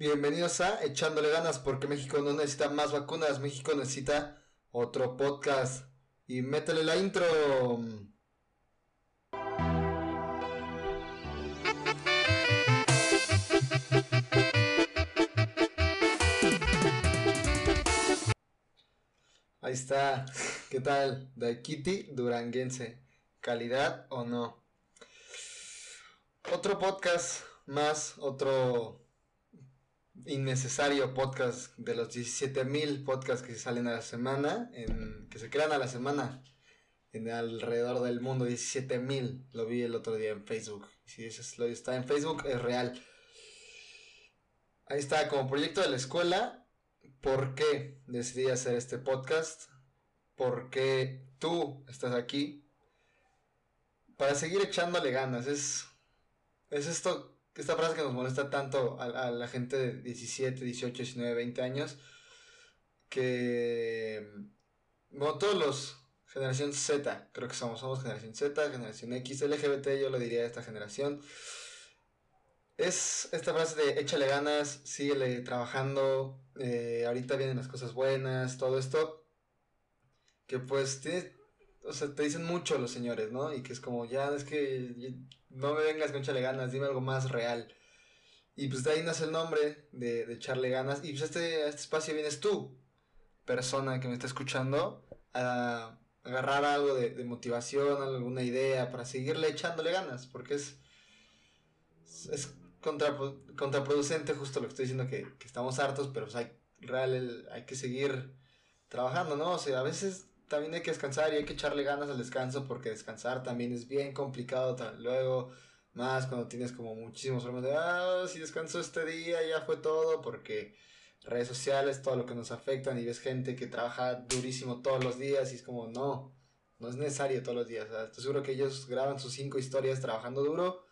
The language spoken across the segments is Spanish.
Bienvenidos a Echándole ganas porque México no necesita más vacunas, México necesita otro podcast. Y métele la intro. Ahí está. ¿Qué tal? De Kitty Duranguense. ¿Calidad o no? Otro podcast más, otro innecesario podcast de los 17.000 podcasts que salen a la semana, en, que se crean a la semana en alrededor del mundo, 17.000. Lo vi el otro día en Facebook. Si eso está en Facebook, es real. Ahí está, como proyecto de la escuela, ¿por qué decidí hacer este podcast? ¿Por qué tú estás aquí? Para seguir echándole ganas. Es, es esto esta frase que nos molesta tanto a, la gente de 17, 18, 19, 20 años, que, bueno, todos los, generación Z, creo que somos, somos generación Z, generación X, LGBT, yo lo diría de esta generación. Es esta frase de échale ganas, síguele trabajando, eh, ahorita vienen las cosas buenas, todo esto, que pues tiene, o sea, te dicen mucho los señores, ¿no? Y que es como, ya, es que no me vengas con echarle ganas, dime algo más real. Y pues de ahí nace el nombre de, echarle ganas. Y pues este, a este espacio vienes tú, persona que me está escuchando, a agarrar algo de, motivación, alguna idea para seguirle echándole ganas, porque es, es contraproducente justo lo que estoy diciendo, que, estamos hartos, pero pues hay, real, hay que seguir trabajando, ¿no? O sea, a veces también hay que descansar y hay que echarle ganas al descanso porque descansar también es bien complicado. Luego, más cuando tienes como muchísimos problemas de, ah, si descanso este día ya fue todo porque redes sociales, todo lo que nos afectan y ves gente que trabaja durísimo todos los días y es como, no, no es necesario todos los días. estoy seguro que ellos graban sus cinco historias trabajando duro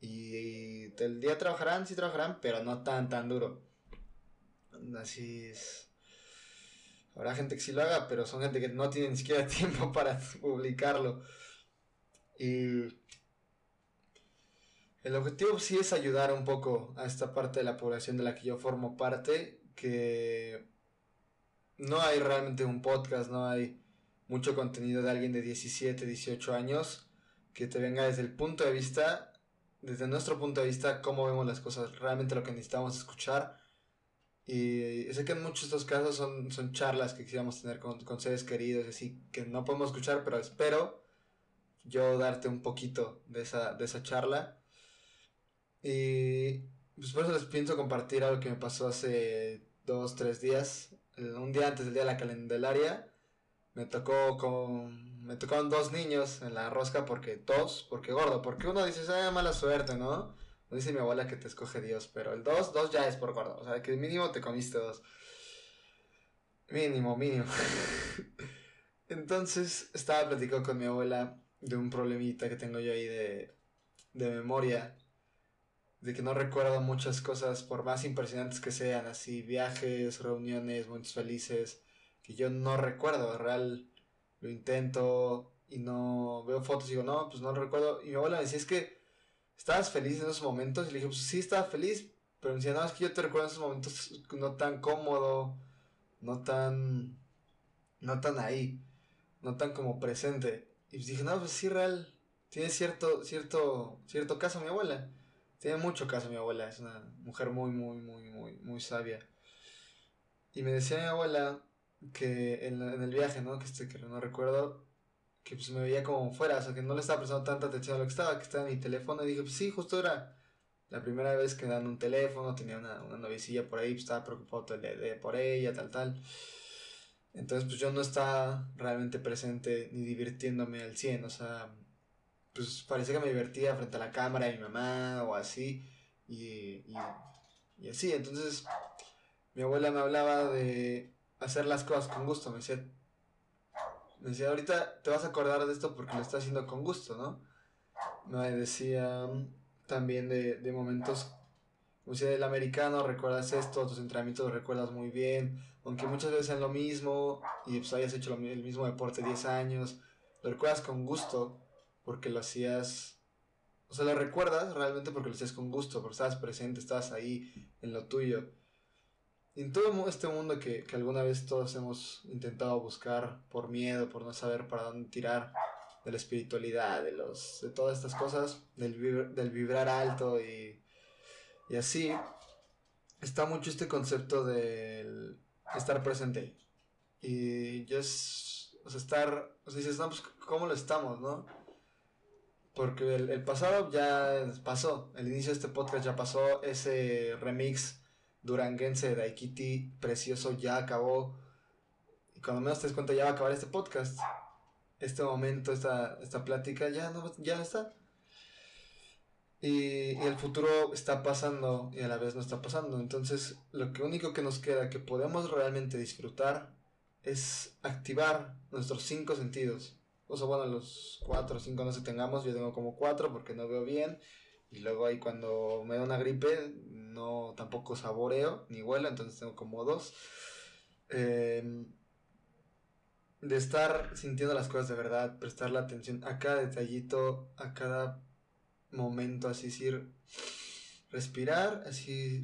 y, el día trabajarán, sí trabajarán, pero no tan, tan duro. Así es. Habrá gente que sí lo haga, pero son gente que no tiene ni siquiera tiempo para publicarlo. Y el objetivo sí es ayudar un poco a esta parte de la población de la que yo formo parte, que no hay realmente un podcast, no hay mucho contenido de alguien de 17, 18 años que te venga desde el punto de vista, desde nuestro punto de vista, cómo vemos las cosas, realmente lo que necesitamos escuchar y sé que en muchos de estos casos son, son charlas que quisiéramos tener con, con seres queridos, así que no podemos escuchar, pero espero yo darte un poquito de esa, de esa charla. Y pues por eso les pienso compartir algo que me pasó hace dos, tres días. Un día antes del día de la calendelaria, me tocó con, me tocaron dos niños en la rosca porque dos, porque gordo, porque uno dice, ah, mala suerte, ¿no? Dice mi abuela que te escoge Dios, pero el 2, 2 ya es por gordo. O sea, que mínimo te comiste dos. Mínimo, mínimo. Entonces estaba platicando con mi abuela de un problemita que tengo yo ahí de, de memoria. De que no recuerdo muchas cosas, por más impresionantes que sean, así viajes, reuniones, momentos felices, que yo no recuerdo. Real, lo intento y no veo fotos y digo, no, pues no recuerdo. Y mi abuela me decía, es que ¿estabas feliz en esos momentos? Y le dije, pues sí, estaba feliz, pero me decía, no, es que yo te recuerdo en esos momentos no tan cómodo, no tan, no tan ahí, no tan como presente. Y pues dije, no, pues sí, real, tiene cierto, cierto, cierto caso mi abuela. Tiene mucho caso mi abuela, es una mujer muy, muy, muy, muy, muy sabia. Y me decía mi abuela que en, en el viaje, ¿no? Que, este, que no recuerdo, que pues me veía como fuera, o sea, que no le estaba prestando tanta atención a lo que estaba, que estaba en mi teléfono, y dije, pues sí, justo era la primera vez que dan un teléfono, tenía una, una novicilla por ahí, pues estaba preocupado por ella, tal, tal. Entonces, pues yo no estaba realmente presente ni divirtiéndome al 100, o sea, pues parecía que me divertía frente a la cámara de mi mamá o así, y, y así, entonces mi abuela me hablaba de hacer las cosas con gusto, me decía, me decía, ahorita te vas a acordar de esto porque lo estás haciendo con gusto, ¿no? Me decía también de, de momentos, como decía, el americano, recuerdas esto, tus entrenamientos los recuerdas muy bien, aunque muchas veces sean lo mismo y pues hayas hecho el mismo deporte 10 años, lo recuerdas con gusto porque lo hacías, o sea, lo recuerdas realmente porque lo hacías con gusto, porque estabas presente, estabas ahí en lo tuyo. En todo este mundo que, que alguna vez todos hemos intentado buscar por miedo, por no saber para dónde tirar, de la espiritualidad, de, los, de todas estas cosas, del, del vibrar alto y, y así, está mucho este concepto del estar presente. Y yo es, o sea, estar, o sea, dices, pues, ¿cómo lo estamos, no? Porque el, pasado ya pasó, el inicio de este podcast ya pasó, ese remix duranguense de Aikiti precioso ya acabó. Y cuando menos te des cuenta ya va a acabar este podcast. Este momento, esta, esta plática ya no, ya está. Y, y, el futuro está pasando y a la vez no está pasando. Entonces, lo que único que nos queda que podemos realmente disfrutar es activar nuestros cinco sentidos o sea, bueno, los cuatro o cinco no sé tengamos, yo tengo como cuatro porque no veo bien. Y luego ahí cuando me da una gripe, no tampoco saboreo ni huelo, entonces tengo como dos. Em, de estar sintiendo las cosas de verdad, prestar la atención a cada detallito, a cada momento, así decir, respirar, así,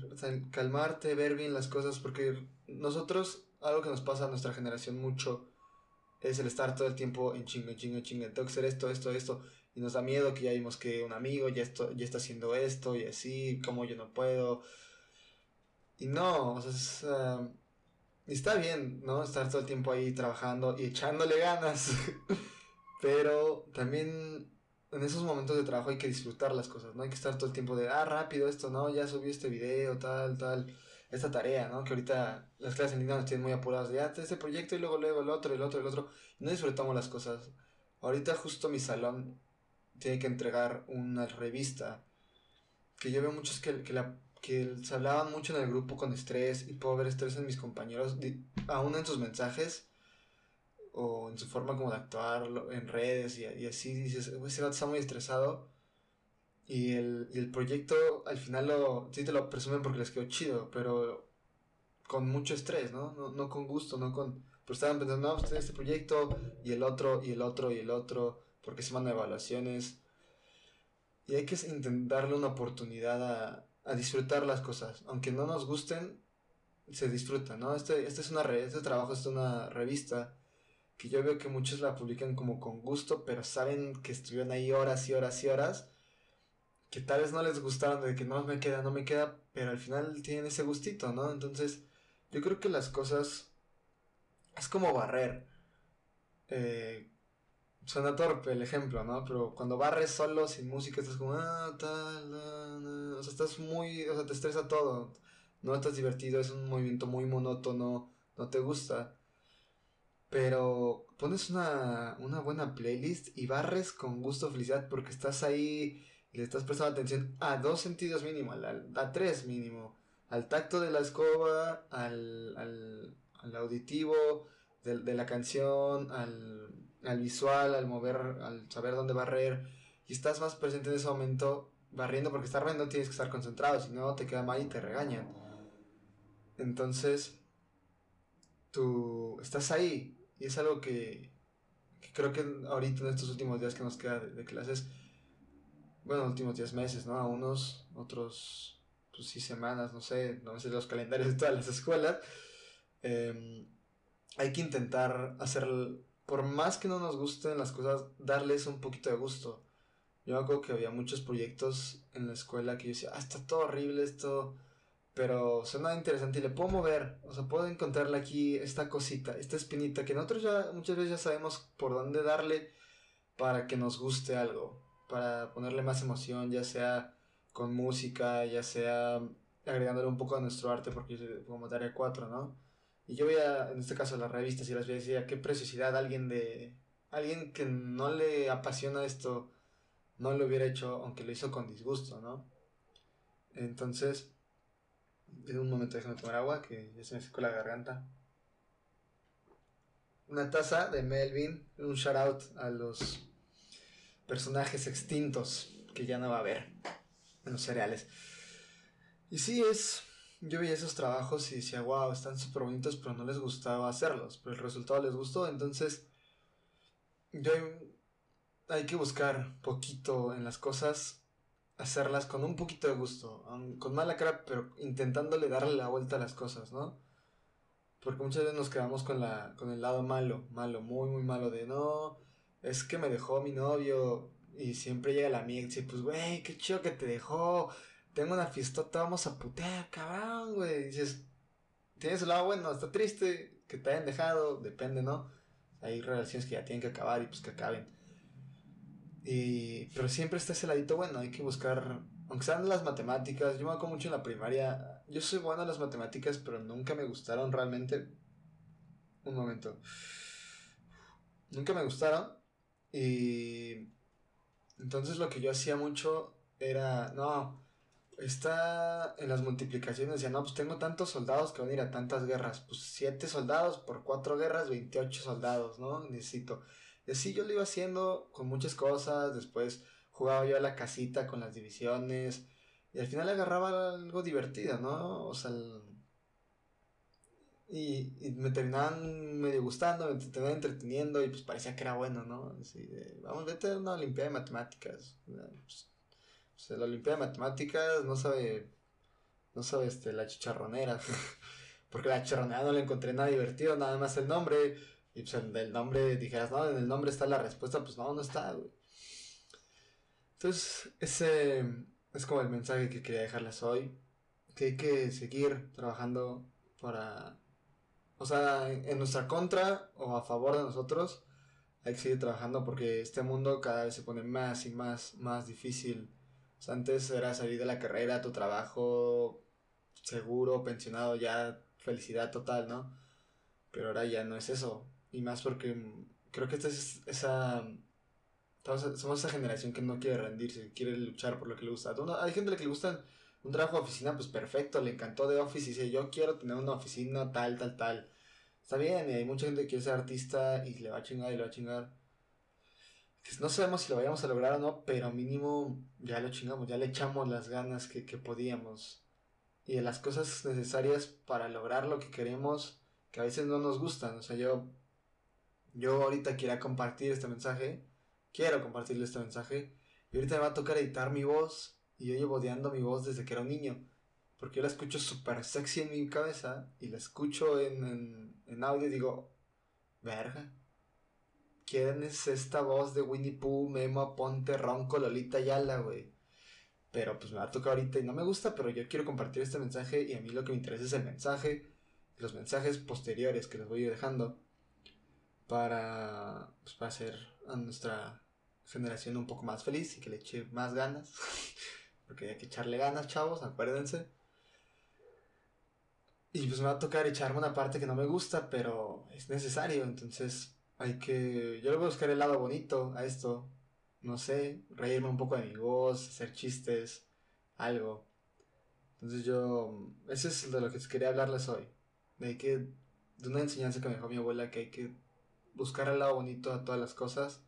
calmarte, ver bien las cosas, porque nosotros, algo que nos pasa a nuestra generación mucho, es el estar todo el tiempo en chingo, en chingo, en chingo, tengo que esto, esto, esto, y nos da miedo que ya vimos que un amigo ya, esto, ya está haciendo esto y así, como yo no puedo. Y no, o sea, um, está bien, ¿no? Estar todo el tiempo ahí trabajando y echándole ganas, pero también en esos momentos de trabajo hay que disfrutar las cosas, no hay que estar todo el tiempo de, ah, rápido esto, no, ya subí este video, tal, tal esta tarea, ¿no? Que ahorita las clases en línea nos tienen muy apuradas de, ya, este proyecto y luego, luego el otro, el otro, el otro. no disfrutamos las cosas. Ahorita justo mi salón tiene que entregar una revista que yo veo muchos que, que, la, que se hablaban mucho en el grupo con estrés y puedo ver estrés en mis compañeros, aún en sus mensajes o en su forma como de actuar en redes y, y así dices, ese está muy estresado y el, y el proyecto al final lo, sí te lo presumen porque les quedó chido, pero con mucho estrés, ¿no? No, no con gusto, no con... Pero estaban pensando, no, pues este proyecto y el otro y el otro y el otro, porque se van evaluaciones. Y hay que intentarle una oportunidad a, a disfrutar las cosas. Aunque no nos gusten, se disfruta, ¿no? Este, este, es una este trabajo es una revista que yo veo que muchos la publican como con gusto, pero saben que estuvieron ahí horas y horas y horas que tal vez no les gustaron, de que no me queda, no me queda, pero al final tienen ese gustito, ¿no? Entonces, yo creo que las cosas es como barrer. Eh, suena torpe el ejemplo, ¿no? Pero cuando barres solo, sin música, estás como, ah, o sea, estás muy, o sea, te estresa todo, no estás divertido, es un movimiento muy monótono, no te gusta. Pero pones una, una buena playlist y barres con gusto, felicidad, porque estás ahí le estás prestando atención a dos sentidos mínimo, a tres mínimo, al tacto de la escoba, al, al, auditivo de, la canción, al, al visual, al mover, al saber dónde barrer, y estás más presente en ese momento barriendo, porque estar barriendo tienes que estar concentrado, si no te queda mal y te regañan. Entonces, tú estás ahí, y es algo que, creo que ahorita en estos últimos días que nos queda de clases, bueno, últimos 10 meses, ¿no? A unos, otros, pues sí, semanas, no sé, no sé los calendarios de todas las escuelas. Em, hay que intentar hacer, por más que no nos gusten las cosas, darles un poquito de gusto. Yo me acuerdo que había muchos proyectos en la escuela que yo decía, ah, está todo horrible esto, pero suena interesante y le puedo mover, o sea, puedo encontrarle aquí esta cosita, esta espinita, que nosotros ya muchas veces ya sabemos por dónde darle para que nos guste algo para ponerle más emoción, ya sea con música, ya sea agregándole un poco a nuestro arte, porque como tarea 4, ¿no? Y yo veía, en este caso, las revistas y las veía y decía, qué preciosidad, alguien de... Alguien que no le apasiona esto, no lo hubiera hecho, aunque lo hizo con disgusto, ¿no? Entonces, en un momento déjame tomar agua, que ya se me secó la garganta. Una taza de Melvin, un shout out a los personajes extintos que ya no va a haber en los cereales. Y sí, es. Yo veía esos trabajos y decía, wow, están súper bonitos, pero no les gustaba hacerlos. Pero el resultado les gustó, entonces. Yo. Hay que buscar poquito en las cosas hacerlas con un poquito de gusto, con mala cara, pero intentándole darle la vuelta a las cosas, ¿no? Porque muchas veces nos quedamos con, la, con el lado malo, malo, muy, muy malo de no, es que me dejó mi novio y siempre llega la mía y pues, güey, qué chido que te dejó, tengo una fiestota, vamos a putear, cabrón, güey. dices, tienes el lado bueno, está triste que te hayan dejado, depende, ¿no? Hay relaciones que ya tienen que acabar y pues que acaben. Y, pero siempre está ese ladito bueno, hay que buscar, aunque sean las matemáticas, yo me acuerdo mucho en la primaria, yo soy bueno en las matemáticas, pero nunca me gustaron realmente. Un momento. Nunca me gustaron. Y entonces lo que yo hacía mucho era, no, está en las multiplicaciones, decía, no, pues tengo tantos soldados que van a ir a tantas guerras, pues siete soldados por cuatro guerras, 28 soldados, ¿no? Necesito. Y así yo lo iba haciendo con muchas cosas, después jugaba yo a la casita con las divisiones y al final agarraba algo divertido, ¿no? O sea, y, me terminaban medio gustando, me terminaban entreteniendo y pues parecía que era bueno, ¿no? Así de, vamos, vete a una Olimpiada de Matemáticas. Pues, la Olimpiada de Matemáticas no sabe, no sabe este, la chicharronera. Porque la chicharronera no le encontré nada divertido, nada más el nombre. Y pues en el nombre dijeras, no, en el nombre está la respuesta, pues no, no está, güey. Entonces, ese es como el mensaje que quería dejarles hoy. Que hay que seguir trabajando para. O sea, en, nuestra contra o a favor de nosotros. Hay que seguir trabajando porque este mundo cada vez se pone más y más, más difícil. O sea, antes era salir de la carrera, tu trabajo seguro, pensionado, ya felicidad total, ¿no? Pero ahora ya no es eso. Y más porque creo que esta es esa... Somos esa generación que no quiere rendirse, quiere luchar por lo que le gusta. Hay gente a la que le gusta un trabajo de oficina, pues perfecto, le encantó de Office y dice, yo quiero tener una oficina tal, tal, tal. Está bien, y hay mucha gente que quiere ser artista y le va a chingar y le va a chingar. No sabemos si lo vayamos a lograr o no, pero mínimo ya lo chingamos, ya le echamos las ganas que, que podíamos. Y las cosas necesarias para lograr lo que queremos, que a veces no nos gustan. O sea, yo yo ahorita quiero compartir este mensaje, quiero compartirle este mensaje, y ahorita me va a tocar editar mi voz, y yo llevo odiando mi voz desde que era un niño, porque yo la escucho súper sexy en mi cabeza, y la escucho en, en, audio y digo, verga, ¿quién es esta voz de Winnie Pooh, Memo, Ponte, Ronco, Lolita Yala, güey? Pero pues me va a tocar ahorita y no me gusta, pero yo quiero compartir este mensaje y a mí lo que me interesa es el mensaje, los mensajes posteriores que les voy dejando para, pues, para hacer a nuestra generación un poco más feliz y que le eche más ganas. Porque hay que echarle ganas, chavos, acuérdense. Y pues me va a tocar echarme una parte que no me gusta, pero es necesario. Entonces hay que... Yo le voy a buscar el lado bonito a esto. No sé, reírme un poco de mi voz, hacer chistes, algo. Entonces yo... Eso es de lo que quería hablarles hoy. De que... De una enseñanza que me dejó mi abuela que hay que buscar el lado bonito a todas las cosas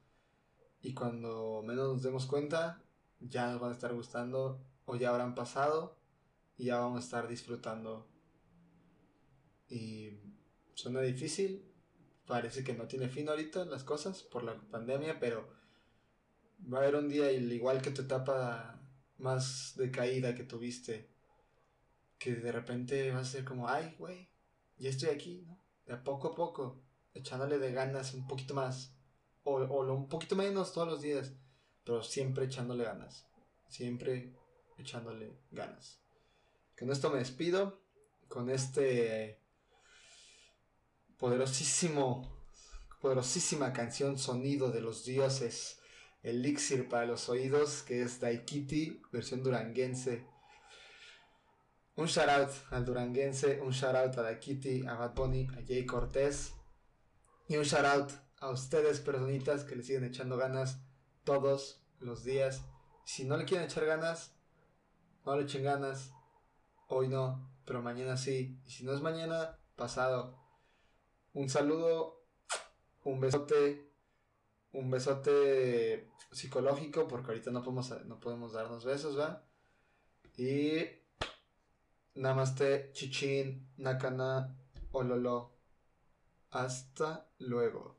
y cuando menos nos demos cuenta ya nos van a estar gustando o ya habrán pasado y ya vamos a estar disfrutando. Y suena difícil, parece que no tiene fin ahorita las cosas por la pandemia, pero va a haber un día igual que tu etapa más de caída que tuviste, que de repente va a ser como, ay, güey, ya estoy aquí, ¿no? De poco a poco echándole de ganas un poquito más. O, o un poquito menos todos los días. Pero siempre echándole ganas. Siempre echándole ganas. Con esto me despido. Con este poderosísimo, poderosísima canción Sonido de los Dioses. Elixir para los oídos, que es Daikiti, versión duranguense. Un shout out al duranguense, un shout out a Daikiti, a Bad Bunny, a Jay Cortés. Y un shout out a ustedes, personitas que le siguen echando ganas todos los días. Si no le quieren echar ganas, no le echen ganas. Hoy no, pero mañana sí. Y si no es mañana, pasado. Un saludo, un besote, un besote psicológico, porque ahorita no podemos, no podemos darnos besos, ¿va? Y Namaste, Chichin, Nakana, Ololo. Hasta luego.